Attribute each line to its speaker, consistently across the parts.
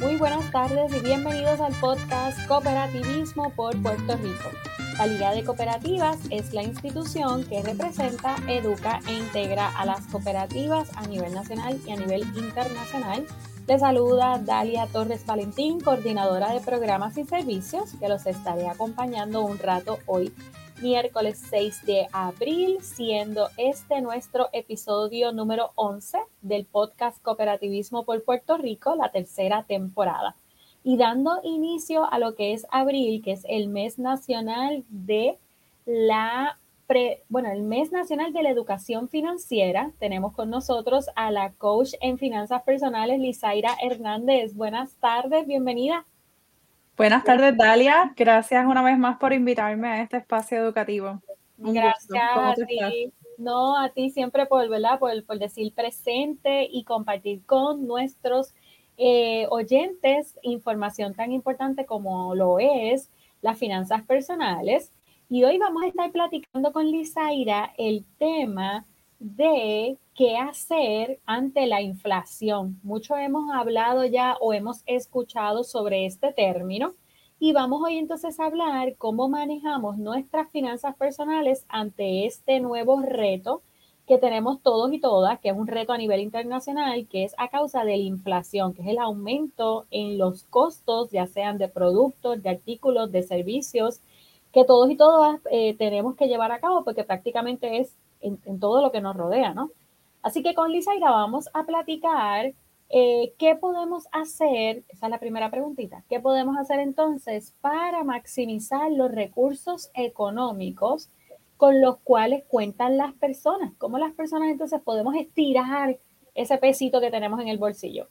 Speaker 1: Muy buenas tardes y bienvenidos al podcast Cooperativismo por Puerto Rico. La Liga de Cooperativas es la institución que representa, educa e integra a las cooperativas a nivel nacional y a nivel internacional. Les saluda Dalia Torres Valentín, coordinadora de programas y servicios, que los estaré acompañando un rato hoy miércoles 6 de abril, siendo este nuestro episodio número 11 del podcast Cooperativismo por Puerto Rico, la tercera temporada. Y dando inicio a lo que es abril, que es el mes nacional de la bueno, el mes nacional de la educación financiera, tenemos con nosotros a la coach en finanzas personales, Lizaira Hernández. Buenas tardes, bienvenida.
Speaker 2: Buenas tardes, Dalia. Gracias una vez más por invitarme a este espacio educativo.
Speaker 1: Gracias a ti. No, a ti siempre por, ¿verdad? Por, por decir presente y compartir con nuestros eh, oyentes información tan importante como lo es las finanzas personales. Y hoy vamos a estar platicando con Lizaira el tema de qué hacer ante la inflación. Mucho hemos hablado ya o hemos escuchado sobre este término y vamos hoy entonces a hablar cómo manejamos nuestras finanzas personales ante este nuevo reto que tenemos todos y todas, que es un reto a nivel internacional, que es a causa de la inflación, que es el aumento en los costos, ya sean de productos, de artículos, de servicios, que todos y todas eh, tenemos que llevar a cabo porque prácticamente es en, todo lo que nos rodea, ¿no? Así que con Lisa Ira vamos a platicar eh, qué podemos hacer, esa es la primera preguntita, qué podemos hacer entonces para maximizar los recursos económicos con los cuales cuentan las personas, cómo las personas entonces podemos estirar ese pesito que tenemos en el bolsillo.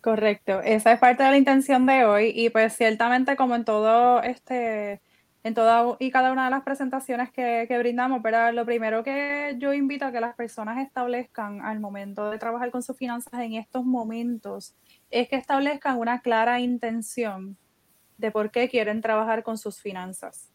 Speaker 2: Correcto, esa es parte de la intención de hoy y pues ciertamente como en todo este en toda y cada una de las presentaciones que, brindamos, pero lo primero que yo invito a que las personas establezcan al momento de trabajar con sus finanzas en estos momentos es que establezcan una clara intención de por qué quieren trabajar con sus finanzas.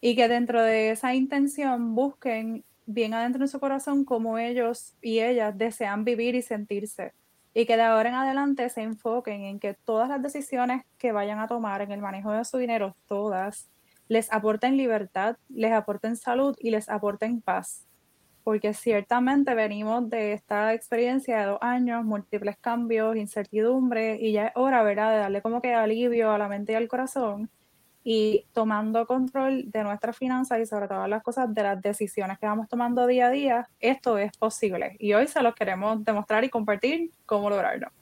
Speaker 2: Y que dentro de esa intención busquen bien adentro de su corazón cómo ellos y ellas desean vivir y sentirse. Y que de ahora en adelante se enfoquen en que todas las decisiones que vayan a tomar en el manejo de su dinero, todas, les aporten libertad, les aporten salud y les aporten paz. Porque ciertamente venimos de esta experiencia de dos años, múltiples cambios, incertidumbre, y ya es hora, ¿verdad?, de darle como que alivio a la mente y al corazón y tomando control de nuestras finanzas y sobre todas las cosas de las decisiones que vamos tomando día a día, esto es posible. Y hoy se los queremos demostrar y compartir cómo lograrlo.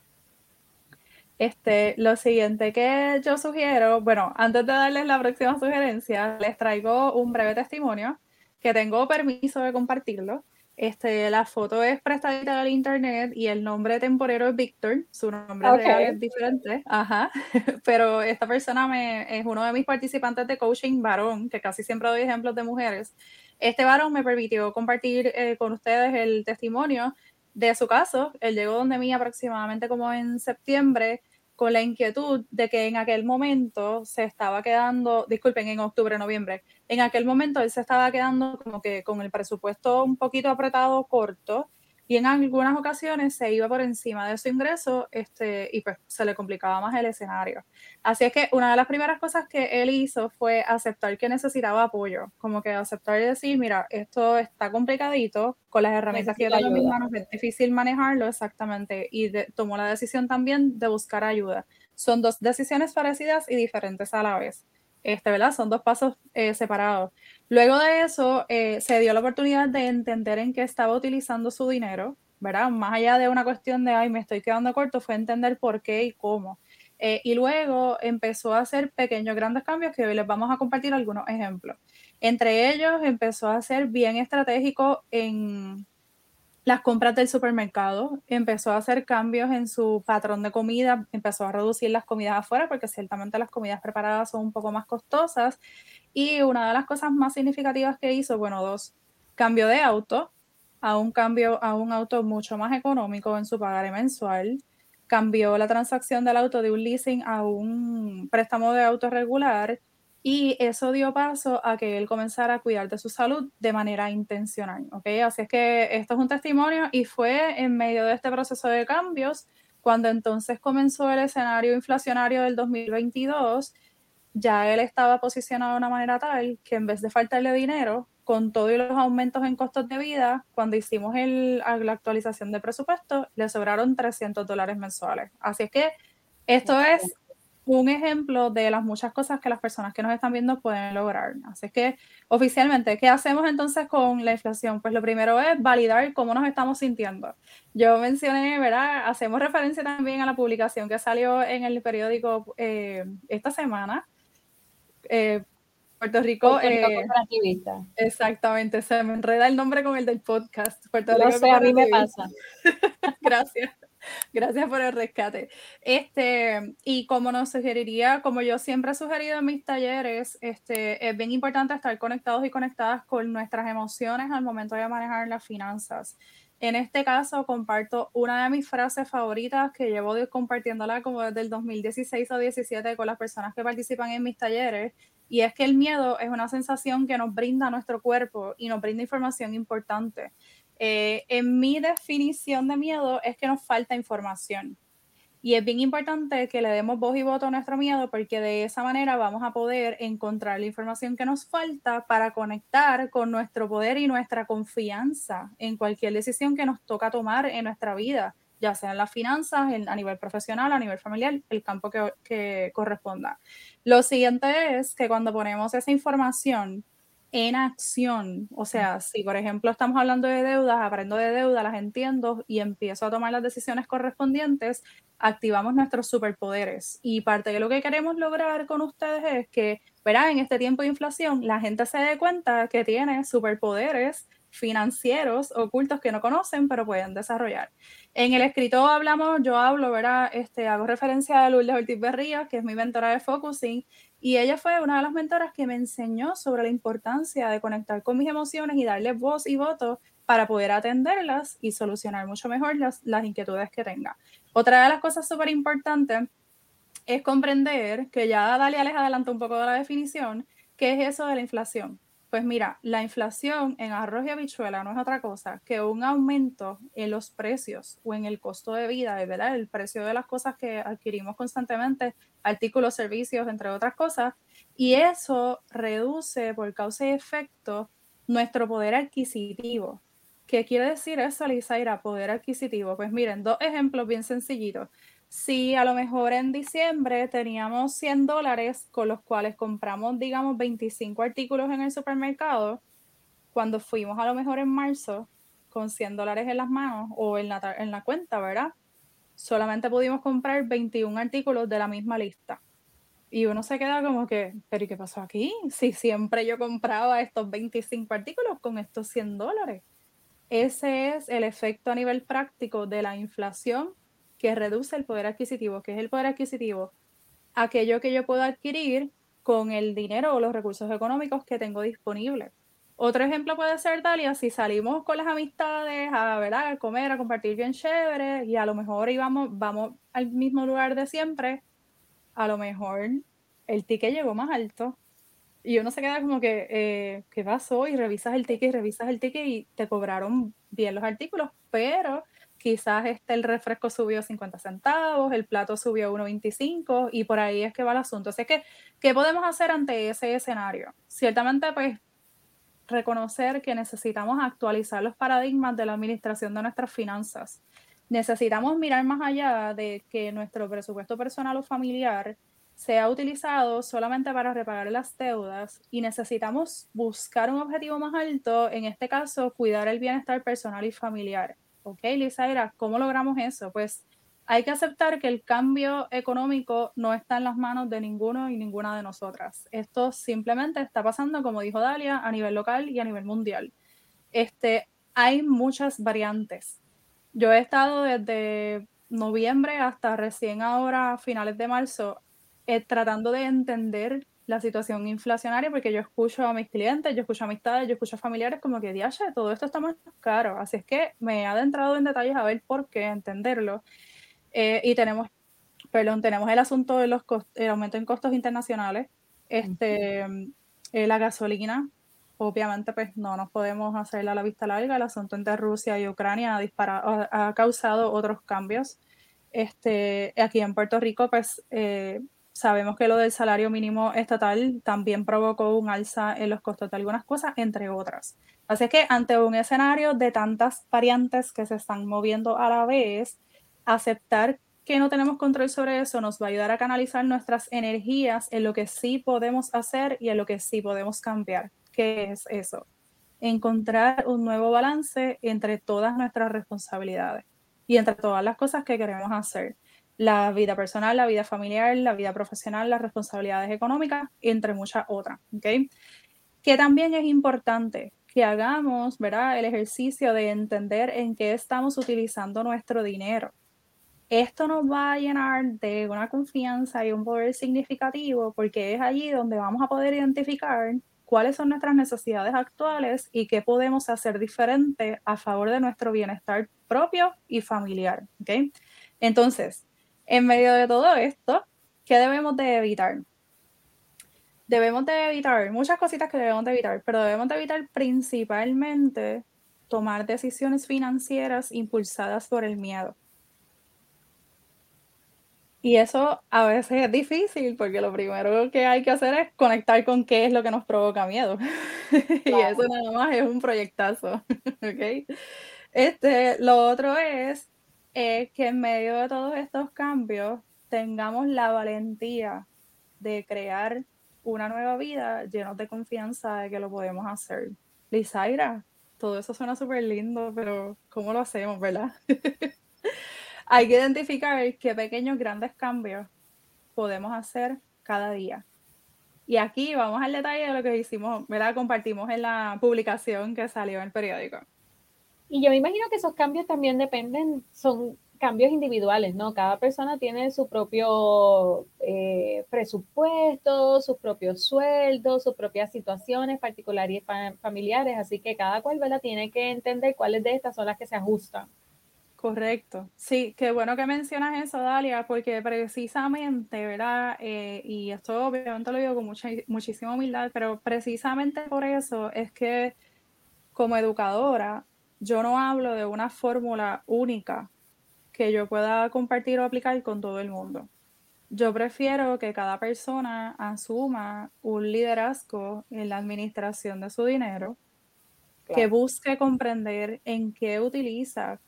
Speaker 2: Este, lo siguiente que yo sugiero, bueno, antes de darles la próxima sugerencia, les traigo un breve testimonio que tengo permiso de compartirlo. Este, la foto es prestadita del internet y el nombre temporero es Víctor, su nombre real es diferente, ajá, pero esta persona me, es uno de mis participantes de coaching varón, que casi siempre doy ejemplos de mujeres. Este varón me permitió compartir eh, con ustedes el testimonio de su caso. Él llegó donde mí aproximadamente como en septiembre con la inquietud de que en aquel momento se estaba quedando, disculpen, en octubre, noviembre, en aquel momento él se estaba quedando como que con el presupuesto un poquito apretado, corto, y en algunas ocasiones se iba por encima de su ingreso este, y pues se le complicaba más el escenario. Así es que una de las primeras cosas que él hizo fue aceptar que necesitaba apoyo, como que aceptar y decir, mira, esto está complicadito, con las herramientas que yo tengo en mis manos es difícil manejarlo exactamente y tomó la decisión también de buscar ayuda. Son dos decisiones parecidas y diferentes a la vez. Este, ¿verdad? Son dos pasos eh, separados. Luego de eso, eh, se dio la oportunidad de entender en qué estaba utilizando su dinero, ¿verdad? Más allá de una cuestión de, ay, me estoy quedando corto, fue entender por qué y cómo. Eh, y luego empezó a hacer pequeños, grandes cambios que hoy les vamos a compartir algunos ejemplos. Entre ellos, empezó a ser bien estratégico en las compras del supermercado, empezó a hacer cambios en su patrón de comida, empezó a reducir las comidas afuera porque ciertamente las comidas preparadas son un poco más costosas. Y una de las cosas más significativas que hizo, bueno, dos, cambio de auto a un cambio a un auto mucho más económico en su pagaré mensual, cambió la transacción del auto de un leasing a un préstamo de auto regular y eso dio paso a que él comenzara a cuidar de su salud de manera intencional, ¿ok? Así es que esto es un testimonio y fue en medio de este proceso de cambios Cuando entonces comenzó el escenario inflacionario del 2022, ya él estaba posicionado de una manera tal que en vez de faltarle dinero, con todos los aumentos en costos de vida, cuando hicimos el, la actualización de presupuesto, le sobraron 300 dólares mensuales. Así es que esto es un ejemplo de las muchas cosas que las personas que nos están viendo pueden lograr. Así que oficialmente, ¿qué hacemos entonces con la inflación? Pues lo primero es validar cómo nos estamos sintiendo. Yo mencioné, ¿verdad? Hacemos referencia también a la publicación que salió en el periódico eh, esta semana. Eh, Puerto Rico.
Speaker 1: Eh,
Speaker 2: exactamente, se me enreda el nombre con el del podcast.
Speaker 1: Puerto Rico. sé, a mí me pasa.
Speaker 2: Gracias. Gracias por el rescate. Este, y como nos sugeriría, como yo siempre he sugerido en mis talleres, este, es bien importante estar conectados y conectadas con nuestras emociones al momento de manejar las finanzas. En este caso, comparto una de mis frases favoritas que llevo compartiéndola como desde el 2016 o 2017 con las personas que participan en mis talleres, y es que el miedo es una sensación que nos brinda nuestro cuerpo y nos brinda información importante. Eh, en mi definición de miedo es que nos falta información. Y es bien importante que le demos voz y voto a nuestro miedo porque de esa manera vamos a poder encontrar la información que nos falta para conectar con nuestro poder y nuestra confianza en cualquier decisión que nos toca tomar en nuestra vida, ya sea en las finanzas, a nivel profesional, a nivel familiar, el campo que, que corresponda. Lo siguiente es que cuando ponemos esa información, en acción. O sea, si por ejemplo estamos hablando de deudas, aprendo de deudas, las entiendo y empiezo a tomar las decisiones correspondientes, activamos nuestros superpoderes. Y parte de lo que queremos lograr con ustedes es que, verá, en este tiempo de inflación, la gente se dé cuenta que tiene superpoderes financieros ocultos que no conocen, pero pueden desarrollar. En el escrito hablamos, yo hablo, ¿verdad? Este, hago referencia a Lourdes Ortiz Berrías, que es mi mentora de Focusing, y ella fue una de las mentoras que me enseñó sobre la importancia de conectar con mis emociones y darle voz y voto para poder atenderlas y solucionar mucho mejor las, las inquietudes que tenga. Otra de las cosas súper importantes es comprender, que ya Dalia les adelantó un poco de la definición, qué es eso de la inflación. Pues mira, la inflación en arroz y habichuela no es otra cosa que un aumento en los precios o en el costo de vida, ¿verdad? El precio de las cosas que adquirimos constantemente, artículos, servicios, entre otras cosas. Y eso reduce por causa y efecto nuestro poder adquisitivo. ¿Qué quiere decir eso, Lizaira? Poder adquisitivo. Pues miren, dos ejemplos bien sencillitos si a lo mejor en diciembre teníamos 100 dólares con los cuales compramos, digamos, 25 artículos en el supermercado, cuando fuimos a lo mejor en marzo con 100 dólares en las manos o en la, en la cuenta, ¿verdad? Solamente pudimos comprar 21 artículos de la misma lista. Y uno se queda como que, pero ¿y qué pasó aquí? Si siempre yo compraba estos 25 artículos con estos 100 dólares. Ese es el efecto a nivel práctico de la inflación que reduce el poder adquisitivo. ¿Qué es el poder adquisitivo? Aquello que yo puedo adquirir con el dinero o los recursos económicos que tengo disponibles. Otro ejemplo puede ser, Dalia, si salimos con las amistades a, ¿verdad? a comer, a compartir bien chévere y a lo mejor íbamos, vamos al mismo lugar de siempre, a lo mejor el ticket llegó más alto y uno se queda como que, eh, ¿qué pasó? Y revisas el ticket y revisas el ticket y te cobraron bien los artículos, pero quizás este, el refresco subió 50 centavos, el plato subió 1,25 y por ahí es que va el asunto. Así que, ¿qué podemos hacer ante ese escenario? Ciertamente, pues, reconocer que necesitamos actualizar los paradigmas de la administración de nuestras finanzas. Necesitamos mirar más allá de que nuestro presupuesto personal o familiar sea utilizado solamente para repagar las deudas y necesitamos buscar un objetivo más alto, en este caso, cuidar el bienestar personal y familiar ok, Lizaira, ¿cómo logramos eso? Pues hay que aceptar que el cambio económico no está en las manos de ninguno y ninguna de nosotras. Esto simplemente está pasando, como dijo Dalia, a nivel local y a nivel mundial. Este, hay muchas variantes. Yo he estado desde noviembre hasta recién ahora, finales de marzo, eh, tratando de entender la situación inflacionaria, porque yo escucho a mis clientes, yo escucho amistades, yo escucho a familiares como que, diache, todo esto está más caro. Así es que me he adentrado en detalles a ver por qué, entenderlo. Eh, y tenemos, perdón, tenemos el asunto de los el aumento en costos internacionales, este, eh, la gasolina, obviamente pues no nos podemos hacer a la vista larga, el asunto entre Rusia y Ucrania ha, disparado, ha causado otros cambios este, aquí en Puerto Rico, pues eh, sabemos que lo del salario mínimo estatal también provocó un alza en los costos de algunas cosas, entre otras. Así que ante un escenario de tantas variantes que se están moviendo a la vez, aceptar que no tenemos control sobre eso nos va a ayudar a canalizar nuestras energías en lo que sí podemos hacer y en lo que sí podemos cambiar. ¿Qué es eso? Encontrar un nuevo balance entre todas nuestras responsabilidades y entre todas las cosas que queremos hacer. La vida personal, la vida familiar, la vida profesional, las responsabilidades económicas, entre muchas otras. ¿okay? Que también es importante que hagamos ¿verdad? el ejercicio de entender en qué estamos utilizando nuestro dinero esto nos va a llenar de una confianza y un poder significativo porque es allí donde vamos a poder identificar cuáles son nuestras necesidades actuales y qué podemos hacer diferente a favor de nuestro bienestar propio y familiar. ¿okay? Entonces, en medio de todo esto, ¿qué debemos de evitar? Debemos de evitar muchas cositas que debemos de evitar, pero debemos de evitar principalmente tomar decisiones financieras impulsadas por el miedo. Y eso a veces es difícil porque lo primero que hay que hacer es conectar con qué es lo que nos provoca miedo. y eso nada más es un proyectazo. ¿okay? Este, lo otro es que en medio de todos estos cambios tengamos la valentía de crear una nueva vida llenos de confianza de que lo podemos hacer. Lizaira, todo eso suena súper lindo, pero ¿cómo lo hacemos, verdad? hay que identificar qué pequeños grandes cambios podemos hacer cada día. Y aquí vamos al detalle de lo que hicimos, ¿verdad? Compartimos en la publicación que salió en el periódico.
Speaker 1: Y yo me imagino que esos cambios también dependen, son cambios individuales, ¿no? Cada persona tiene su propio eh, presupuesto, sus propios sueldos, sus propias situaciones particulares y familiares, así que cada cual, ¿verdad? Tiene que entender cuáles de estas son las que se ajustan
Speaker 2: Correcto. Sí, qué bueno que mencionas eso, Dalia, porque precisamente, ¿verdad? Eh, y esto obviamente lo digo con mucha, muchísima humildad, pero precisamente por eso es que como educadora yo no hablo de una fórmula única que yo pueda compartir o aplicar con todo el mundo. Yo prefiero que cada persona asuma un liderazgo en la administración de su dinero, que busque comprender en qué utiliza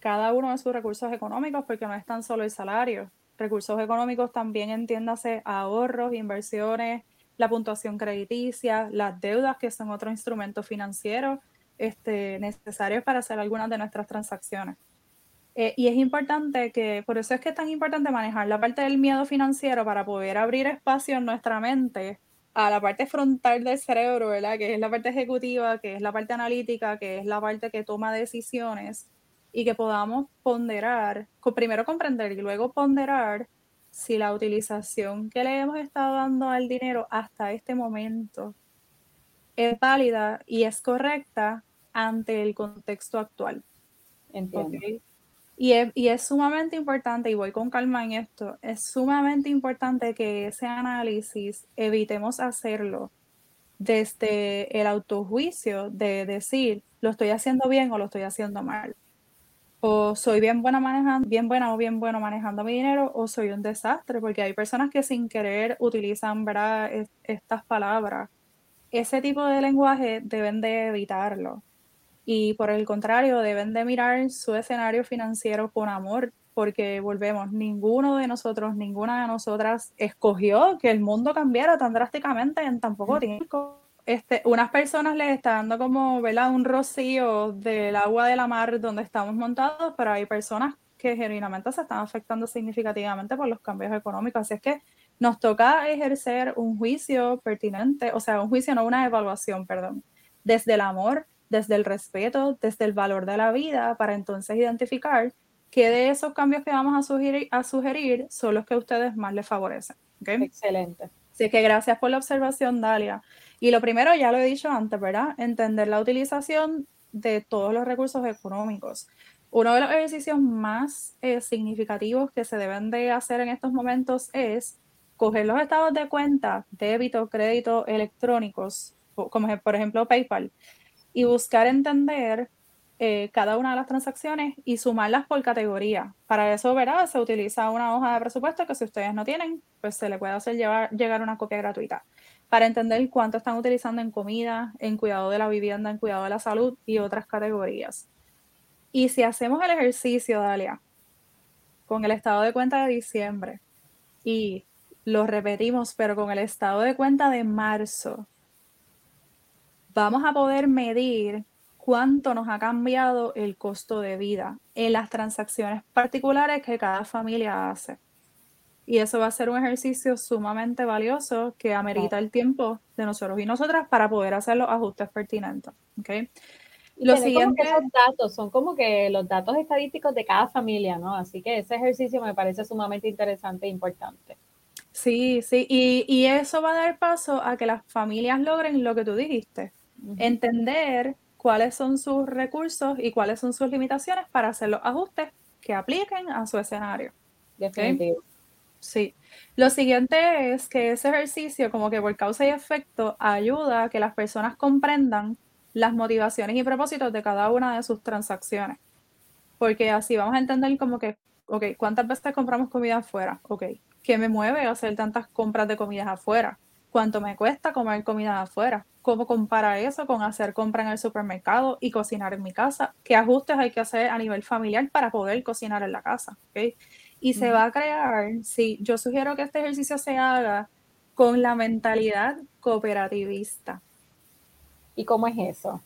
Speaker 2: cada uno de sus recursos económicos, porque no es tan solo el salario. Recursos económicos también entiéndase ahorros, inversiones, la puntuación crediticia, las deudas, que son otro instrumento financiero este, necesarios para hacer algunas de nuestras transacciones. Eh, y es importante que, por eso es que es tan importante manejar la parte del miedo financiero para poder abrir espacio en nuestra mente a la parte frontal del cerebro, ¿verdad? Que es la parte ejecutiva, que es la parte analítica, que es la parte que toma decisiones y que podamos ponderar, primero comprender y luego ponderar si la utilización que le hemos estado dando al dinero hasta este momento es válida y es correcta ante el contexto actual.
Speaker 1: Entiendo.
Speaker 2: Y, es, y es sumamente importante, y voy con calma en esto, es sumamente importante que ese análisis evitemos hacerlo desde el autojuicio de decir, lo estoy haciendo bien o lo estoy haciendo mal o soy bien buena manejando, bien buena o bien bueno manejando mi dinero, o soy un desastre, porque hay personas que sin querer utilizan ¿verdad? estas palabras. Ese tipo de lenguaje deben de evitarlo. Y por el contrario, deben de mirar su escenario financiero con amor, porque volvemos, ninguno de nosotros, ninguna de nosotras escogió que el mundo cambiara tan drásticamente en tan poco tiempo este, unas personas les está dando como, ¿verdad? Un rocío del agua de la mar donde estamos montados, pero hay personas que genuinamente se están afectando significativamente por los cambios económicos. Así es que nos toca ejercer un juicio pertinente, o sea, un juicio, no una evaluación, perdón, desde el amor, desde el respeto, desde el valor de la vida, para entonces identificar qué de esos cambios que vamos a sugerir, a sugerir son los que a ustedes más les favorecen.
Speaker 1: Excelente.
Speaker 2: Así que gracias por la observación, Dalia. Y lo primero, ya lo he dicho antes, ¿verdad? Entender la utilización de todos los recursos económicos. Uno de los ejercicios más eh, significativos que se deben de hacer en estos momentos es coger los estados de cuenta, débito, crédito electrónicos, como por ejemplo PayPal, y buscar entender eh, cada una de las transacciones y sumarlas por categoría. Para eso, ¿verdad? Se utiliza una hoja de presupuesto que si ustedes no tienen, pues se le puede hacer llevar, llegar una copia gratuita para entender cuánto están utilizando en comida, en cuidado de la vivienda, en cuidado de la salud y otras categorías. Y si hacemos el ejercicio, Dalia, con el estado de cuenta de diciembre y lo repetimos, pero con el estado de cuenta de marzo, vamos a poder medir cuánto nos ha cambiado el costo de vida en las transacciones particulares que cada familia hace. Y eso va a ser un ejercicio sumamente valioso que amerita el tiempo de nosotros y nosotras para poder hacer los ajustes pertinentes. ¿okay?
Speaker 1: Los siguientes datos son como que los datos estadísticos de cada familia, ¿no? Así que ese ejercicio me parece sumamente interesante e importante.
Speaker 2: Sí, sí, y, y eso va a dar paso a que las familias logren lo que tú dijiste, entender cuáles son sus recursos y cuáles son sus limitaciones para hacer los ajustes que apliquen a su escenario.
Speaker 1: Definitivo.
Speaker 2: Sí. Lo siguiente es que ese ejercicio, como que por causa y efecto, ayuda a que las personas comprendan las motivaciones y propósitos de cada una de sus transacciones. Porque así vamos a entender como que, ok, ¿cuántas veces compramos comida afuera? Ok, ¿qué me mueve a hacer tantas compras de comidas afuera? ¿Cuánto me cuesta comer comida afuera? cómo compara eso con hacer compra en el supermercado y cocinar en mi casa, qué ajustes hay que hacer a nivel familiar para poder cocinar en la casa. ¿okay? Y se va a crear, sí, yo sugiero que este ejercicio se haga con la mentalidad cooperativista.
Speaker 1: ¿Y cómo es eso?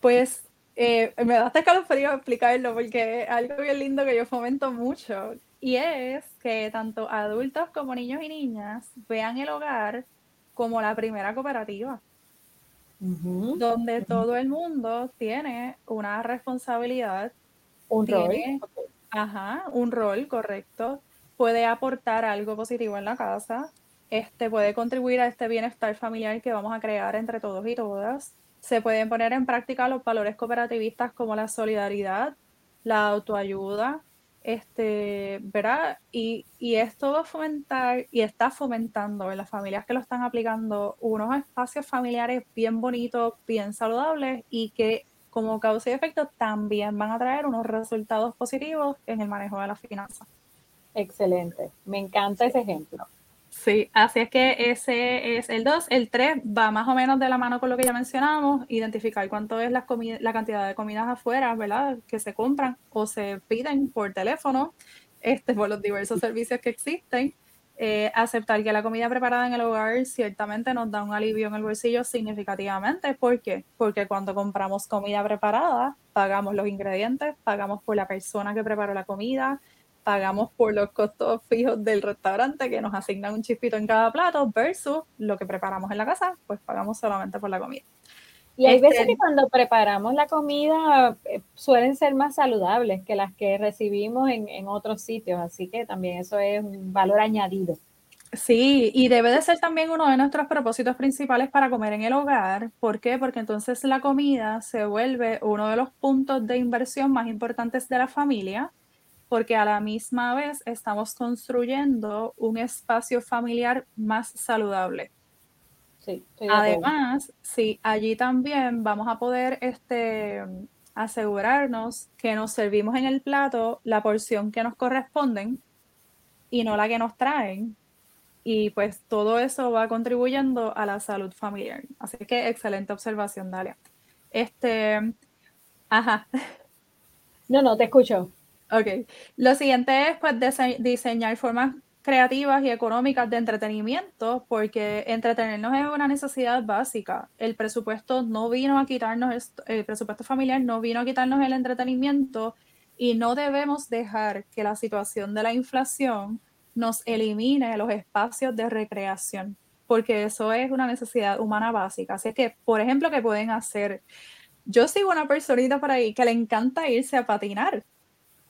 Speaker 2: Pues eh, me da hasta escalofrío explicarlo porque es algo bien lindo que yo fomento mucho y es que tanto adultos como niños y niñas vean el hogar como la primera cooperativa donde todo el mundo tiene una responsabilidad.
Speaker 1: Un rol.
Speaker 2: Ajá, un rol, correcto. Puede aportar algo positivo en la casa. Este puede contribuir a este bienestar familiar que vamos a crear entre todos y todas. Se pueden poner en práctica los valores cooperativistas como la solidaridad, la autoayuda, este, ¿verdad? Y, y esto va a fomentar y está fomentando en las familias que lo están aplicando unos espacios familiares bien bonitos, bien saludables y que como causa y efecto también van a traer unos resultados positivos en el manejo de las finanzas.
Speaker 1: Excelente, me encanta ese ejemplo.
Speaker 2: Sí, así es que ese es el 2. El 3 va más o menos de la mano con lo que ya mencionamos, identificar cuánto es la, la cantidad de comidas afuera, ¿verdad? Que se compran o se piden por teléfono, este, por los diversos servicios que existen. Eh, aceptar que la comida preparada en el hogar ciertamente nos da un alivio en el bolsillo significativamente. ¿Por qué? Porque cuando compramos comida preparada, pagamos los ingredientes, pagamos por la persona que preparó la comida, pagamos por los costos fijos del restaurante que nos asignan un chispito en cada plato versus lo que preparamos en la casa, pues pagamos solamente por la comida.
Speaker 1: Y hay veces este que cuando preparamos la comida eh, suelen ser más saludables que las que recibimos en, en otros sitios, así que también eso es un valor añadido.
Speaker 2: Sí, y debe de ser también uno de nuestros propósitos principales para comer en el hogar. ¿Por qué? Porque entonces la comida se vuelve uno de los puntos de inversión más importantes de la familia porque a la misma vez estamos construyendo un espacio familiar más saludable.
Speaker 1: Sí,
Speaker 2: Además, sí, allí también vamos a poder este, asegurarnos que nos servimos en el plato la porción que nos corresponden y no la que nos traen. Y pues todo eso va contribuyendo a la salud familiar. Así que excelente observación, Dalia. Este, ajá.
Speaker 1: No, no, te escucho.
Speaker 2: Ok. Lo siguiente es pues diseñar formas creativas y económicas de entretenimiento, porque entretenernos es una necesidad básica. El presupuesto no vino a quitarnos, el presupuesto familiar no vino a quitarnos el entretenimiento y no debemos dejar que la situación de la inflación nos elimine los espacios de recreación, porque eso es una necesidad humana básica. Así que, por ejemplo, ¿qué pueden hacer? Yo sigo una personita por ahí que le encanta irse a patinar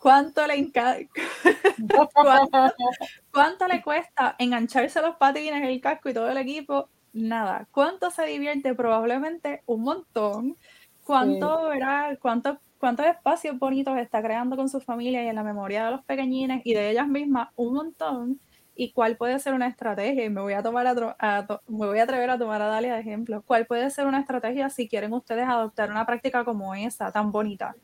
Speaker 2: ¿Cuánto le, ¿Cuánto, le cuesta engancharse los patines, el casco y todo el equipo? Nada. ¿Cuánto se divierte? Probablemente un montón. ¿Cuánto, verá, cuánto, ¿Cuántos espacios bonitos está creando con su familia y en la memoria de los pequeñines y de ellas mismas? Un montón. ¿Y cuál puede ser una estrategia? Y me voy a, tomar a, me voy a atrever a tomar a Dalia de ejemplo. ¿Cuál puede ser una estrategia si quieren ustedes adoptar una práctica como esa, tan bonita?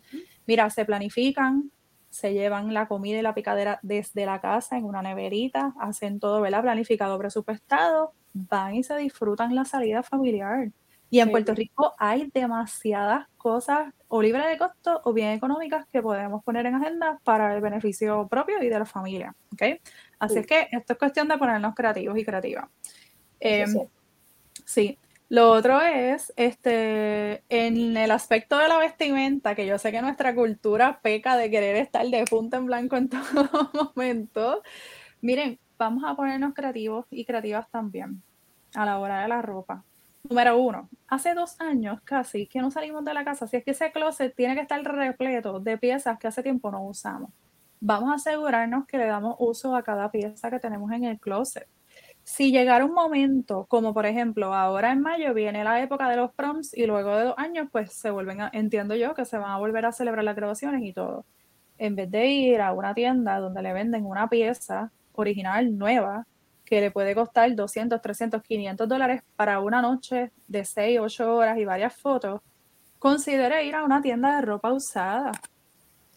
Speaker 2: Mira, se planifican, se llevan la comida y la picadera desde la casa en una neverita, hacen todo, ¿verdad? Planificado, presupuestado, van y se disfrutan la salida familiar. Y en Puerto Rico hay demasiadas cosas o libres de costo o bien económicas que podemos poner en agenda para el beneficio propio y de la familia. ¿okay? Así es que esto es cuestión de ponernos creativos y creativas. Em, sí. Lo otro es, este, en el aspecto de la vestimenta, que yo sé que nuestra cultura peca de querer estar de punta en blanco en todo momento. Miren, vamos a ponernos creativos y creativas también a la hora de la ropa. Número uno, hace dos años casi que no salimos de la casa, si es que ese closet tiene que estar repleto de piezas que hace tiempo no usamos. Vamos a asegurarnos que le damos uso a cada pieza que tenemos en el closet. Si llegara un momento, como por ejemplo ahora en mayo viene la época de los proms y luego de dos años pues se vuelven, a, entiendo yo, que se van a volver a celebrar las graduaciones y todo. En vez de ir a una tienda donde le venden una pieza original, nueva, que le puede costar 200, 300, 500 dólares para una noche de 6, 8 horas y varias fotos, considere ir a una tienda de ropa usada.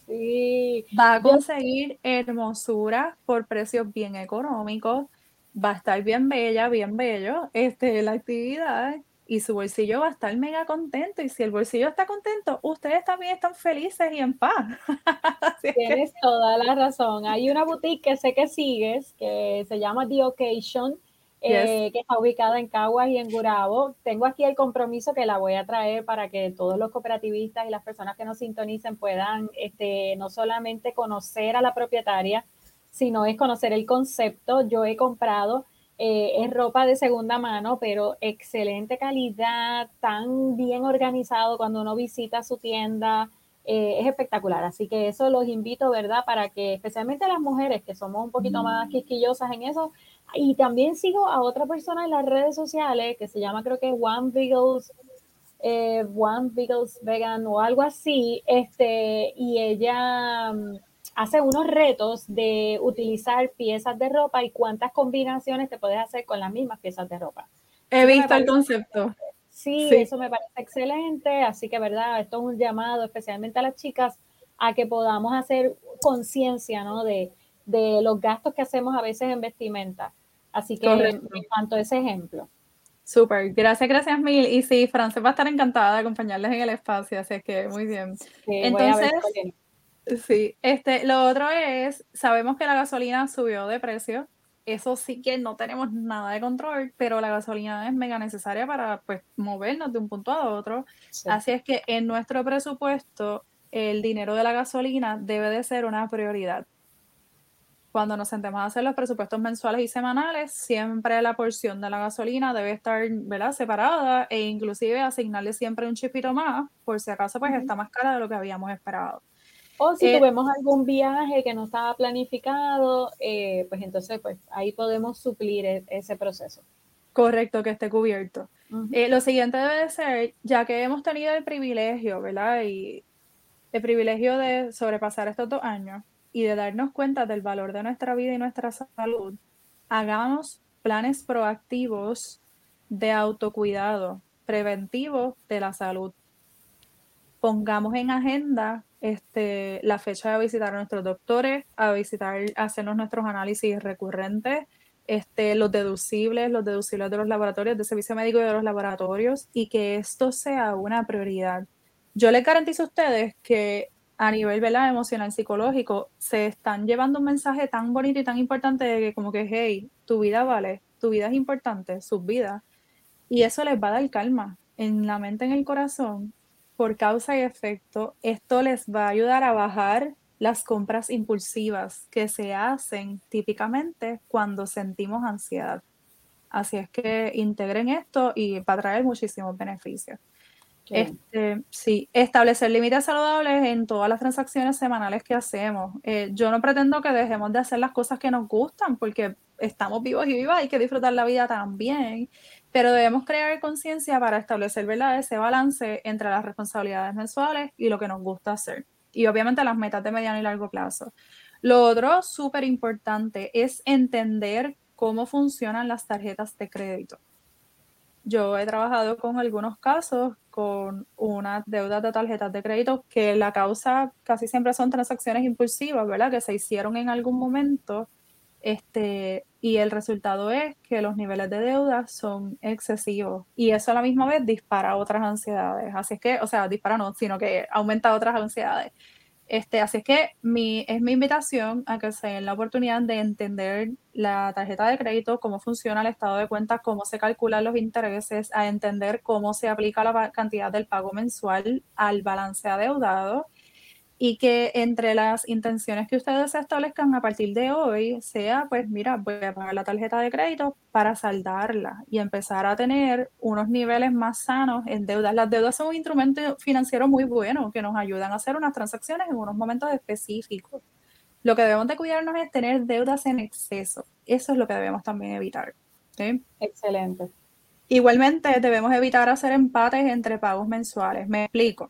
Speaker 1: Sí.
Speaker 2: Va a conseguir hermosura por precios bien económicos, va a estar bien bella, bien bello, este, la actividad y su bolsillo va a estar mega contento. Y si el bolsillo está contento, ustedes también están felices y en paz.
Speaker 1: Tienes toda la razón. Hay una boutique que sé que sigues, que se llama The Occasion, eh, que está ubicada en Caguas y en Gurabo. Tengo aquí el compromiso que la voy a traer para que todos los cooperativistas y las personas que nos sintonicen puedan este, no solamente conocer a la propietaria, sino es conocer el concepto. Yo he comprado eh, es ropa de segunda mano, pero excelente calidad, tan bien organizado cuando uno visita su tienda. Eh, es espectacular, así que eso los invito, ¿verdad? Para que especialmente las mujeres que somos un poquito más mm. quisquillosas en eso, y también sigo a otra persona en las redes sociales que se llama creo que One Beagles, eh, One Beagles Vegan o algo así, este, y ella mm, hace unos retos de utilizar piezas de ropa y cuántas combinaciones te puedes hacer con las mismas piezas de ropa.
Speaker 2: He visto el concepto.
Speaker 1: Sí, eso me parece excelente, así que verdad, esto es un llamado especialmente a las chicas a que podamos hacer conciencia, ¿no? De, de, los gastos que hacemos a veces en vestimenta. Así que en cuanto a ese ejemplo.
Speaker 2: Súper, gracias, gracias mil. Y sí, Frances va a estar encantada de acompañarles en el espacio, así que muy bien. Entonces, Sí, este, lo otro es, sabemos que la gasolina subió de precio, eso sí que no tenemos nada de control, pero la gasolina es mega necesaria para pues movernos de un punto a otro. Así es que en nuestro presupuesto el dinero de la gasolina debe de ser una prioridad. Cuando nos sentemos a hacer los presupuestos mensuales y semanales, siempre la porción de la gasolina debe estar ¿verdad? separada e inclusive asignarle siempre un chipito más, por si acaso pues está más cara de lo que habíamos esperado.
Speaker 1: O si eh, tuvimos algún viaje que no estaba planificado, eh, pues entonces pues ahí podemos suplir e, ese proceso.
Speaker 2: Correcto, que esté cubierto. Eh, lo siguiente debe ser, ya que hemos tenido el privilegio, ¿verdad? Y el privilegio de sobrepasar estos dos años y de darnos cuenta del valor de nuestra vida y nuestra salud, hagamos planes proactivos de autocuidado, preventivo de la salud. Pongamos en agenda este, la fecha de visitar a nuestros doctores, a visitar, hacernos nuestros análisis recurrentes, este, los deducibles, los deducibles de los laboratorios, de servicio médico y de los laboratorios, y que esto sea una prioridad. Yo les garantizo a ustedes que a nivel ¿verdad? emocional, psicológico, se están llevando un mensaje tan bonito y tan importante de que como que, hey, tu vida vale, tu vida es importante, sus vidas, y eso les va a dar calma en la mente, en el corazón, por causa y efecto, esto les va a ayudar a bajar las compras impulsivas que se hacen típicamente cuando sentimos ansiedad. Así es que integren esto y va a traer muchísimos beneficios. Este, sí, establecer límites saludables en todas las transacciones semanales que hacemos. Eh, yo no pretendo que dejemos de hacer las cosas que nos gustan, porque estamos vivos y vivas, hay que disfrutar la vida también pero debemos crear conciencia para establecer ese balance entre las responsabilidades mensuales y lo que nos gusta hacer. Y obviamente las metas de mediano y largo plazo. Lo otro súper importante es entender cómo funcionan las tarjetas de crédito. Yo he trabajado con algunos casos con unas deudas de tarjetas de crédito que la causa casi siempre son transacciones impulsivas, ¿verdad? Que se hicieron en algún momento este, y el resultado es que los niveles de deuda son excesivos y eso a la misma vez dispara otras ansiedades. Así es que, o sea, dispara no, sino que aumenta otras ansiedades. Este, así es que mi, es mi invitación a que se den la oportunidad de entender la tarjeta de crédito, cómo funciona el estado de cuenta, cómo se calculan los intereses, a entender cómo se aplica la cantidad del pago mensual al balance adeudado y que entre las intenciones que ustedes establezcan a partir de hoy sea, pues mira, voy a pagar la tarjeta de crédito para saldarla y empezar a tener unos niveles más sanos en deudas. Las deudas son un instrumento financiero muy bueno que nos ayudan a hacer unas transacciones en unos momentos específicos. Lo que debemos de cuidarnos es tener deudas en exceso. Eso es lo que debemos también evitar.
Speaker 1: Excelente.
Speaker 2: Igualmente, debemos evitar hacer empates entre pagos mensuales. Me explico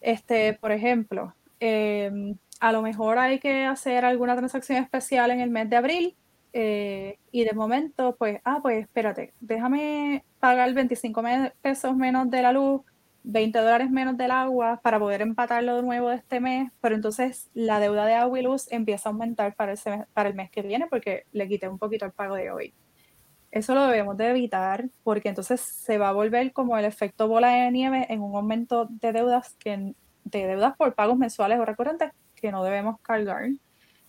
Speaker 2: este, por ejemplo, em, a lo mejor hay que hacer alguna transacción especial en el mes de abril eh, y de momento, pues, ah, pues espérate, déjame pagar 25 pesos menos de la luz, 20 dólares menos del agua para poder empatarlo de nuevo este mes, pero entonces la deuda de agua y luz empieza a aumentar para, para el mes que viene porque le quité un poquito el pago de hoy. Eso lo debemos de evitar porque entonces se va a volver como el efecto bola de nieve en un aumento de deudas que de deudas por pagos mensuales o recurrentes que no debemos cargar.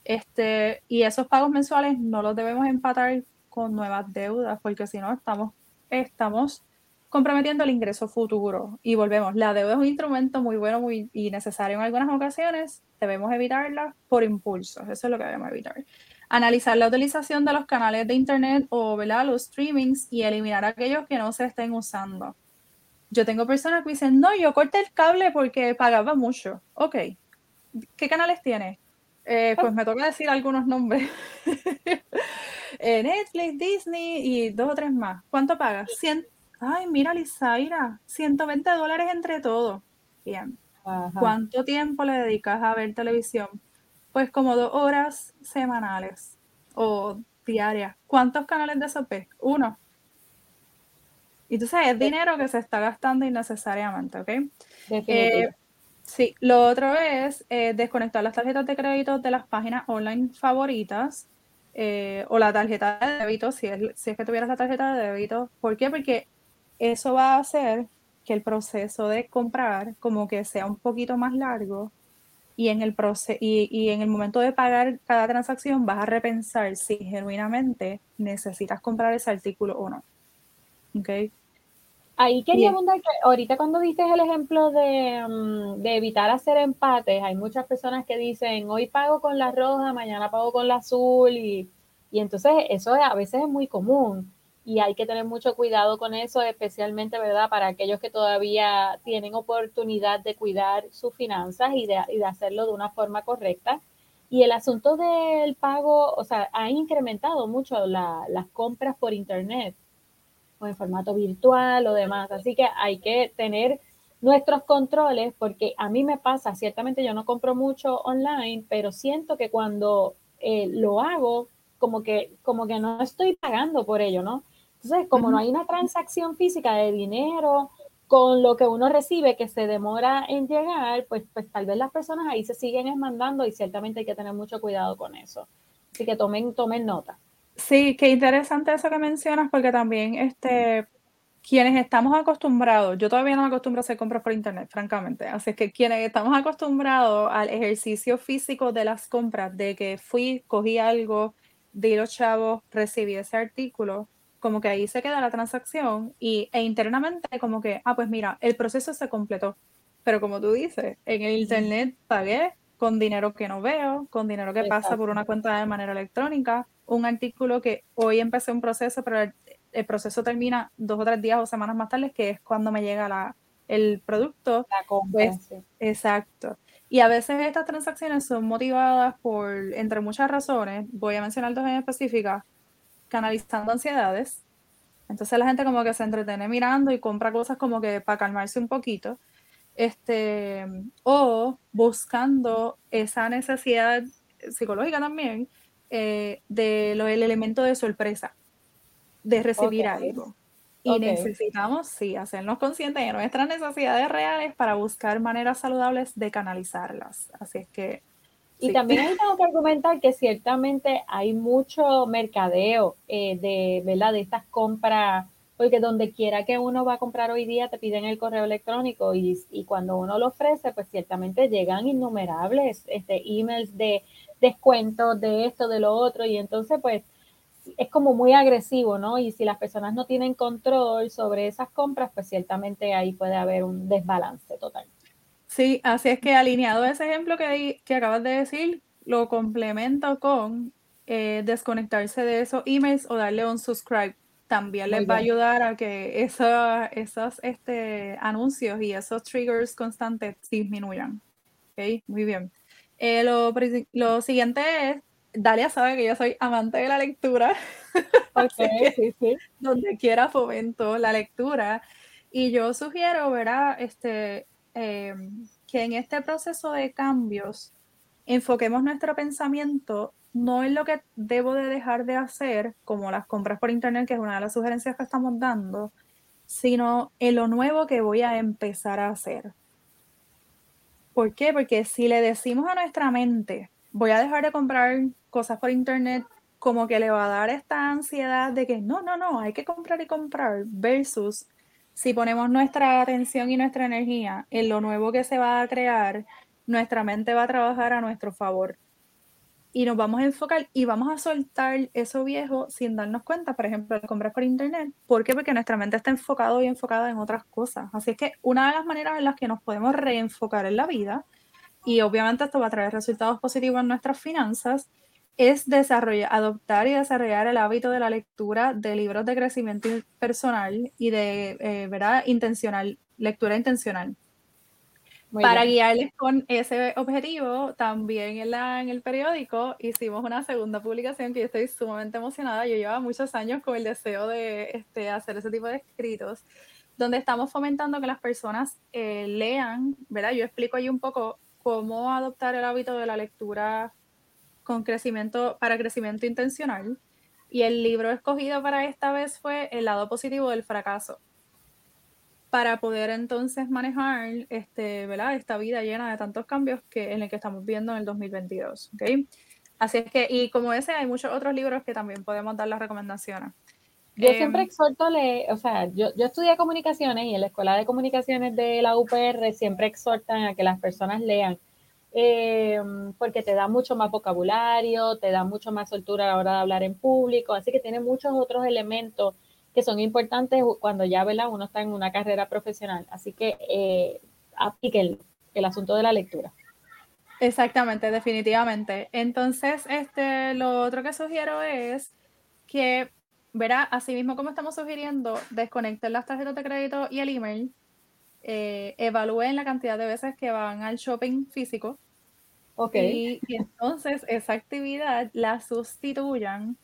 Speaker 2: Este, y esos pagos mensuales no los debemos empatar con nuevas deudas porque si no estamos, estamos comprometiendo el ingreso futuro. Y volvemos, la deuda es un instrumento muy bueno muy, y necesario en algunas ocasiones, debemos evitarla por impulsos, eso es lo que debemos evitar analizar la utilización de los canales de internet o los streamings y eliminar aquellos que no se estén usando. Yo tengo personas que dicen, no, yo corté el cable porque pagaba mucho. Ok, ¿qué canales tiene? Eh, pues me toca decir algunos nombres. Eh, Netflix, Disney y dos o tres más. ¿Cuánto pagas? Ay, mira, Lizaira, 120 dólares entre todos. Bien. ¿Cuánto tiempo le dedicas a ver televisión? Pues como dos horas semanales o diarias. ¿Cuántos canales de SOP? Uno. Y entonces es dinero que se está gastando innecesariamente, ¿ok? Eh, sí, lo otro es eh, desconectar las tarjetas de crédito de las páginas online favoritas eh, o la tarjeta de débito, si es, si es que tuvieras la tarjeta de débito. ¿Por qué? Porque eso va a hacer que el proceso de comprar como que sea un poquito más largo y en el proceso y, en el momento de pagar cada transacción vas a repensar si genuinamente necesitas comprar ese artículo o no. ¿Okay?
Speaker 1: Ahí quería abundar que ahorita cuando diste el ejemplo de, mm, de, evitar hacer empates, hay muchas personas que dicen hoy pago con la roja, mañana pago con la azul y, y entonces eso a veces es muy común y hay que tener mucho cuidado con eso, especialmente, ¿verdad?, para aquellos que todavía tienen oportunidad de cuidar sus finanzas y de, hacerlo de una forma correcta. Y el asunto del pago, o sea, ha incrementado mucho las compras por Internet o en formato virtual o demás. Así que hay que tener nuestros controles porque a mí me pasa, ciertamente yo no compro mucho online, pero siento que cuando eh, lo hago, como que, como que no estoy pagando por ello, ¿no? Entonces, como no hay una transacción física de dinero con lo que uno recibe que se demora en llegar, pues, pues tal vez las personas ahí se siguen mandando y ciertamente hay que tener mucho cuidado con eso. Así que tomen, tomen nota.
Speaker 2: Sí, qué interesante eso que mencionas, porque también este, quienes estamos acostumbrados, yo todavía no me acostumbro a hacer compras por internet, francamente, así que quienes estamos acostumbrados al ejercicio físico de las compras, de que fui, cogí algo, di los chavos, recibí ese artículo, como que ahí se queda la transacción y, e internamente como que, ah, pues mira, el proceso se completó. Pero como tú dices, en el Internet pagué con dinero que no veo, con dinero que pasa por una cuenta de manera electrónica, un artículo que hoy empecé un proceso, pero el, proceso termina dos o tres días o semanas más tarde, que es cuando me llega la, el producto.
Speaker 1: La compra.
Speaker 2: Pues, exacto. Y a veces estas transacciones son motivadas por, entre muchas razones, voy a mencionar dos en específicas, canalizando ansiedades. Entonces la gente como que se entretiene mirando y compra cosas como que para calmarse un poquito. Este, o buscando esa necesidad psicológica también, eh, de lo, el elemento de sorpresa, de recibir algo. Y necesitamos, sí, hacernos conscientes de nuestras necesidades reales para buscar maneras saludables de canalizarlas. Así es que...
Speaker 1: Y también tengo que argumentar que ciertamente hay mucho mercadeo eh, de, ¿verdad? de estas compras, porque donde quiera que uno va a comprar hoy día te piden el correo electrónico y, y cuando uno lo ofrece, pues ciertamente llegan innumerables este, emails de descuentos de esto, de lo otro, y entonces pues es como muy agresivo, ¿no? Y si las personas no tienen control sobre esas compras, pues ciertamente ahí puede haber un desbalance total.
Speaker 2: Sí, así es que alineado ese ejemplo que, que acabas de decir, lo complemento con eh, desconectarse de esos emails o darle un subscribe. También les va a ayudar a que esos este, anuncios y esos triggers constantes disminuyan. ¿Ok? Muy bien. Eh, lo, lo siguiente es Dalia sabe que yo soy amante de la lectura. Ok, sí, sí. Donde quiera fomento la lectura. Y yo sugiero, ¿verdad? Este, em, que en este proceso de cambios enfoquemos nuestro pensamiento no en lo que debo de dejar de hacer, como las compras por internet, que es una de las sugerencias que estamos dando, sino en lo nuevo que voy a empezar a hacer. ¿Por qué? Porque si le decimos a nuestra mente, voy a dejar de comprar cosas por internet, como que le va a dar esta ansiedad de que no, no, no, hay que comprar y comprar, versus si ponemos nuestra atención y nuestra energía en lo nuevo que se va a crear, nuestra mente va a trabajar a nuestro favor. Y nos vamos a enfocar y vamos a soltar eso viejo sin darnos cuenta, por ejemplo, de comprar por internet. ¿Por qué? Porque nuestra mente está enfocada y enfocada en otras cosas. Así es que una de las maneras en las que nos podemos reenfocar en la vida y obviamente esto va a traer resultados positivos en nuestras finanzas, es desarrollar, adoptar y desarrollar el hábito de la lectura de libros de crecimiento personal y de, eh, ¿verdad? Intencional, lectura intencional. Para guiarles con ese objetivo, también en, la, en el periódico hicimos una segunda publicación que yo estoy sumamente emocionada. Yo llevaba muchos años con el deseo de este, hacer ese tipo de escritos, donde estamos fomentando que las personas eh, lean, ¿verdad? Yo explico ahí un poco cómo adoptar el hábito de la lectura con crecimiento para crecimiento intencional. Y el libro escogido para esta vez fue El lado positivo del fracaso. Para poder entonces manejar este, ¿verdad? esta vida llena de tantos cambios que, en el que estamos viendo en el 2022. ¿okay? Así es que, y como ese, hay muchos otros libros que también podemos dar las recomendaciones.
Speaker 1: Yo em, siempre exhorto, le, o sea, yo, yo estudié comunicaciones y en la Escuela de Comunicaciones de la UPR siempre exhortan a que las personas lean, em, porque te da mucho más vocabulario, te da mucho más soltura a la hora de hablar en público, así que tiene muchos otros elementos que son importantes cuando ya ¿verdad? uno está en una carrera profesional. Así que eh, el asunto de la lectura.
Speaker 2: Exactamente, definitivamente. Entonces, este, lo otro que sugiero es que verá, así mismo como estamos sugiriendo, desconecten las tarjetas de crédito y el email, eh, evalúen la cantidad de veces que van al shopping físico. Ok. Y, entonces esa actividad la sustituyan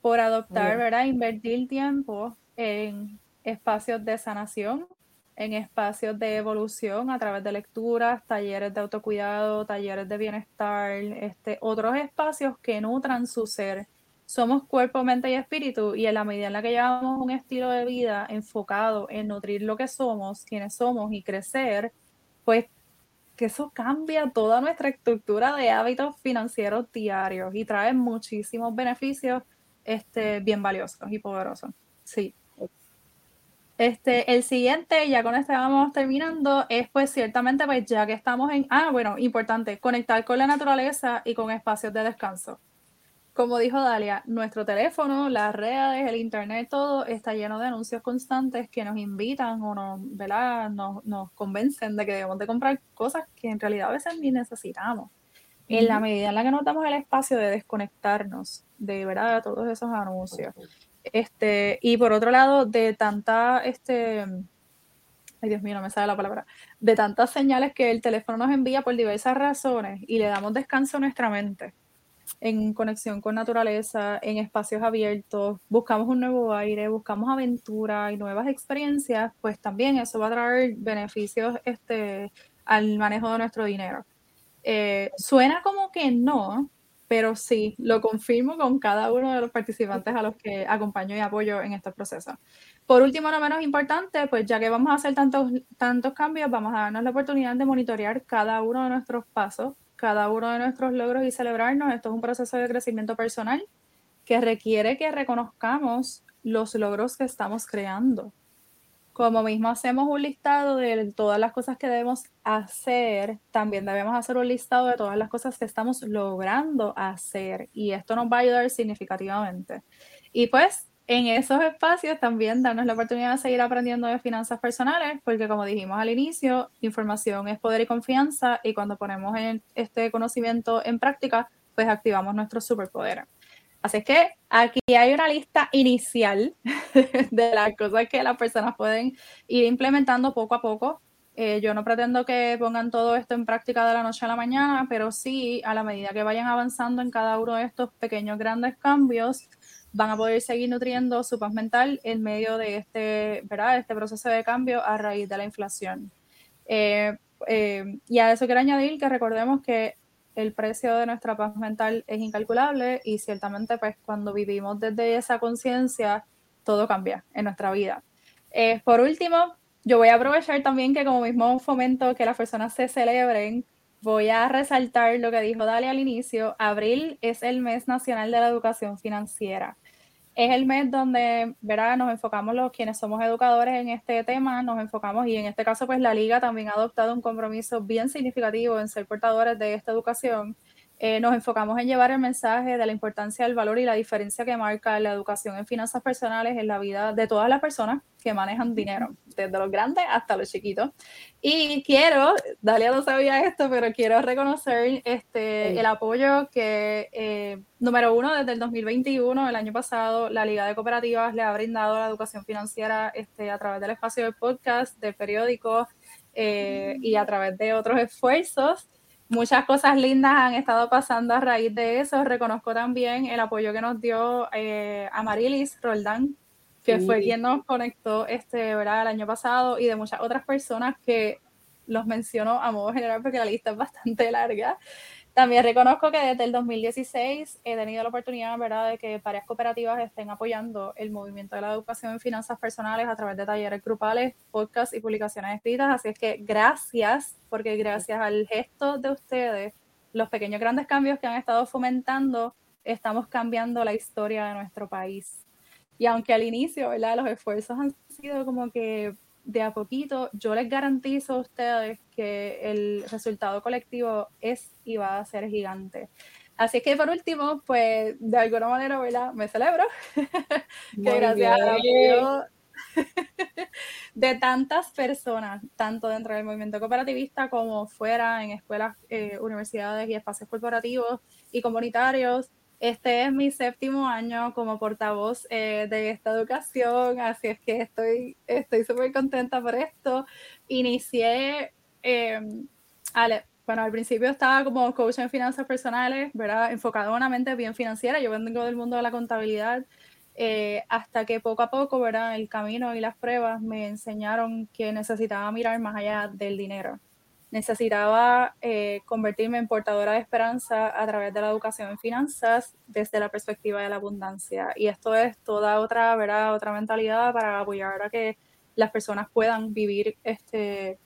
Speaker 2: por adoptar, ¿verdad? Invertir tiempo en espacios de sanación, en espacios de evolución a través de lecturas, talleres de autocuidado, talleres de bienestar, este, otros espacios que nutran su ser somos cuerpo, mente y espíritu y en la medida en la que llevamos un estilo de vida enfocado en nutrir lo que somos, quienes somos y crecer, pues que eso cambia toda nuestra estructura de hábitos financieros diarios y trae muchísimos beneficios este, bien valiosos y poderosos. Sí. Este, el siguiente, ya con este vamos terminando, es pues ciertamente, pues ya que estamos en, ah, bueno, importante, conectar con la naturaleza y con espacios de descanso como dijo Dalia, nuestro teléfono, las redes, el internet, todo está lleno de anuncios constantes que nos invitan o nos, ¿verdad? Nos, nos convencen de que debemos de comprar cosas que en realidad a veces ni necesitamos. En la medida en la que nos damos el espacio de desconectarnos de verdad todos esos anuncios. Este, y por otro lado, de tanta, este, ay Dios mío, no me sale la palabra, de tantas señales que el teléfono nos envía por diversas razones y le damos descanso a nuestra mente en conexión con naturaleza, en espacios abiertos, buscamos un nuevo aire, buscamos aventura y nuevas experiencias, pues también eso va a traer beneficios este, al manejo de nuestro dinero. Eh, suena como que no, pero sí, lo confirmo con cada uno de los participantes a los que acompaño y apoyo en este proceso. Por último, no menos importante, pues ya que vamos a hacer tantos, tantos cambios, vamos a darnos la oportunidad de monitorear cada uno de nuestros pasos, cada uno de nuestros logros y celebrarnos. Esto es un proceso de crecimiento personal que requiere que reconozcamos los logros que estamos creando. Como mismo hacemos un listado de todas las cosas que debemos hacer, también debemos hacer un listado de todas las cosas que estamos logrando hacer y esto nos va a ayudar significativamente. Y pues en esos espacios también darnos la oportunidad de seguir aprendiendo de finanzas personales, porque como dijimos al inicio, información es poder y confianza y cuando ponemos este conocimiento en práctica, pues activamos nuestros superpoderes. Así que aquí hay una lista inicial de las cosas que las personas pueden ir implementando poco a poco. Eh, yo no pretendo que pongan todo esto en práctica de la noche a la mañana, pero sí a la medida que vayan avanzando en cada uno de estos pequeños grandes cambios, van a poder seguir nutriendo su paz mental en medio de este, ¿verdad? este proceso de cambio a raíz de la inflación. Eh, eh, y a eso quiero añadir que recordemos que el precio de nuestra paz mental es incalculable y ciertamente pues cuando vivimos desde esa conciencia todo cambia en nuestra vida. Eh, por último, yo voy a aprovechar también que como mismo fomento que las personas se celebren, voy a resaltar lo que dijo Dali al inicio, abril es el mes nacional de la educación financiera. Es el mes donde, ¿verdad? Nos enfocamos los quienes somos educadores en este tema, nos enfocamos y en este caso pues la liga también ha adoptado un compromiso bien significativo en ser portadores de esta educación eh, nos enfocamos en llevar el mensaje de la importancia del valor y la diferencia que marca la educación en finanzas personales en la vida de todas las personas que manejan dinero, desde los grandes hasta los chiquitos. Y quiero, Dalia no sabía esto, pero quiero reconocer este, el apoyo que, eh, número uno, desde el 2021, el año pasado, la Liga de Cooperativas le ha brindado la educación financiera este, a través del espacio del podcast, del periódico eh, y a través de otros esfuerzos muchas cosas lindas han estado pasando a raíz de eso. Reconozco también el apoyo que nos dio eh, a Marilis Roldán, que fue quien nos conectó este, ¿verdad? el año pasado, y de muchas otras personas que los menciono a modo general porque la lista es bastante larga. También reconozco que desde el 2016 he tenido la oportunidad, ¿verdad?, de que varias cooperativas estén apoyando el movimiento de la educación en finanzas personales a través de talleres grupales, podcasts y publicaciones escritas. Así es que gracias, porque gracias al gesto de ustedes, los pequeños grandes cambios que han estado fomentando, estamos cambiando la historia de nuestro país. Y aunque al inicio, ¿verdad?, los esfuerzos han sido como que de a poquito, yo les garantizo a ustedes que el resultado colectivo es y va a ser gigante. Así que por último, pues de alguna manera, ¿verdad? Me celebro que gracias a de tantas personas, tanto dentro del movimiento cooperativista como fuera en escuelas, eh, universidades y espacios corporativos y comunitarios, este es mi séptimo año como portavoz eh, de esta educación, así es que estoy estoy súper contenta por esto. Inicié, eh, bueno, al principio estaba como coach en finanzas personales, ¿verdad? Enfocado en una mente bien financiera. Yo vengo del mundo de la contabilidad. Eh, hasta que poco a poco, ¿verdad? El camino y las pruebas me enseñaron que necesitaba mirar más allá del dinero necesitaba eh, convertirme en portadora de esperanza a través de la educación en finanzas desde la perspectiva de la abundancia. Y esto es toda otra, ¿verdad? otra mentalidad para apoyar a que las personas puedan vivir este,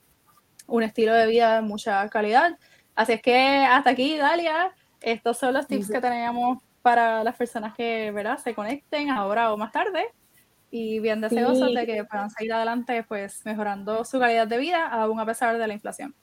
Speaker 2: un estilo de vida de mucha calidad. Así es que hasta aquí, Dalia, estos son los tips que tenemos para las personas que ¿verdad? se conecten ahora o más tarde y bien deseosos de que puedan seguir adelante pues mejorando su calidad de vida aún a pesar de la inflación.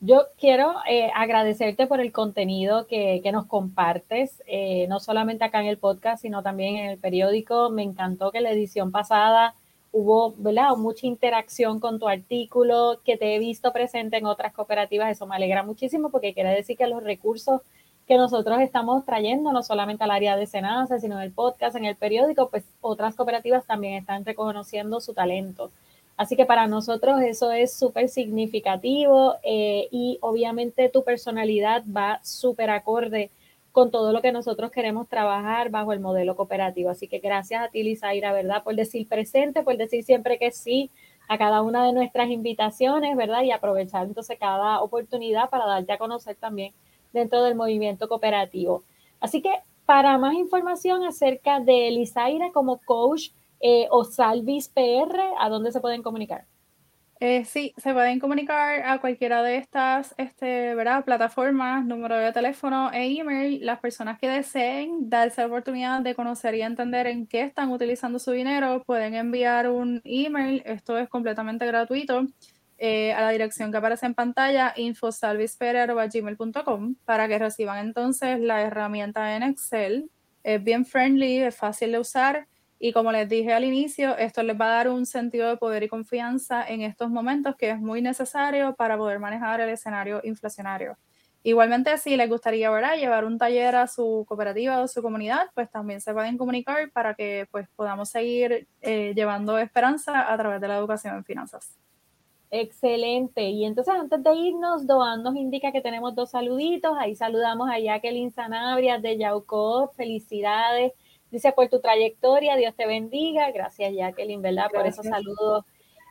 Speaker 1: Yo quiero eh, agradecerte por el contenido que, nos compartes, eh, no solamente acá en el podcast, sino también en el periódico. Me encantó que la edición pasada hubo ¿verdad? mucha interacción con tu artículo, que te he visto presente en otras cooperativas. Eso me alegra muchísimo porque quiere decir que los recursos que nosotros estamos trayendo, no solamente al área de Senasa, sino en el podcast, en el periódico, pues otras cooperativas también están reconociendo su talento. Así que para nosotros eso es súper significativo eh, y obviamente tu personalidad va súper acorde con todo lo que nosotros queremos trabajar bajo el modelo cooperativo. Así que gracias a ti, Lizaira, ¿verdad? Por decir presente, por decir siempre que sí a cada una de nuestras invitaciones, ¿verdad? Y aprovechar entonces cada oportunidad para darte a conocer también dentro del movimiento cooperativo. Así que para más información acerca de Elisaira como coach eh, o Salvis PR, ¿a dónde se pueden comunicar?
Speaker 2: Eh, sí, se pueden comunicar a cualquiera de estas este, ¿verdad? plataformas, número de teléfono e email. Las personas que deseen darse la oportunidad de conocer y entender en qué están utilizando su dinero pueden enviar un email. Esto es completamente gratuito eh, a la dirección que aparece en pantalla, infosalvispere.gmail.com, para que reciban entonces la herramienta en Excel. Es bien friendly, es fácil de usar y como les dije al inicio, esto les va a dar un sentido de poder y confianza en estos momentos que es muy necesario para poder manejar el escenario inflacionario. Igualmente, si les gustaría ¿verdad? llevar un taller a su cooperativa o su comunidad, pues también se pueden comunicar para que pues, podamos seguir eh, llevando esperanza a través de la educación en finanzas.
Speaker 1: Excelente. Y entonces antes de irnos, Doan nos indica que tenemos dos saluditos. Ahí saludamos a Jacqueline Sanabria de Yauco. Felicidades Dice, por tu trayectoria, Dios te bendiga. Gracias, Jacqueline, ¿verdad? Por esos saludos.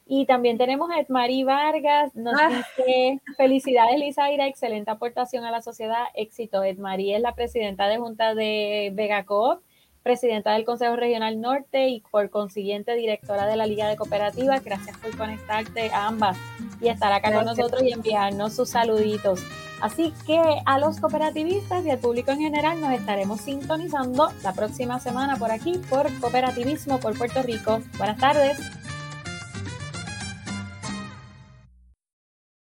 Speaker 1: Y también tenemos a Edmari Vargas, nos ah. dice, felicidades Lizaira, excelente aportación a la sociedad, éxito. Edmari es la presidenta de Junta de Vegacoop, presidenta del Consejo Regional Norte y por consiguiente directora de la Liga de Cooperativas. Gracias por conectarte a ambas y estar acá con nosotros y enviarnos sus saluditos. Así que a los cooperativistas y al público en general nos estaremos sintonizando la próxima semana por aquí por Cooperativismo por Puerto Rico. Buenas tardes.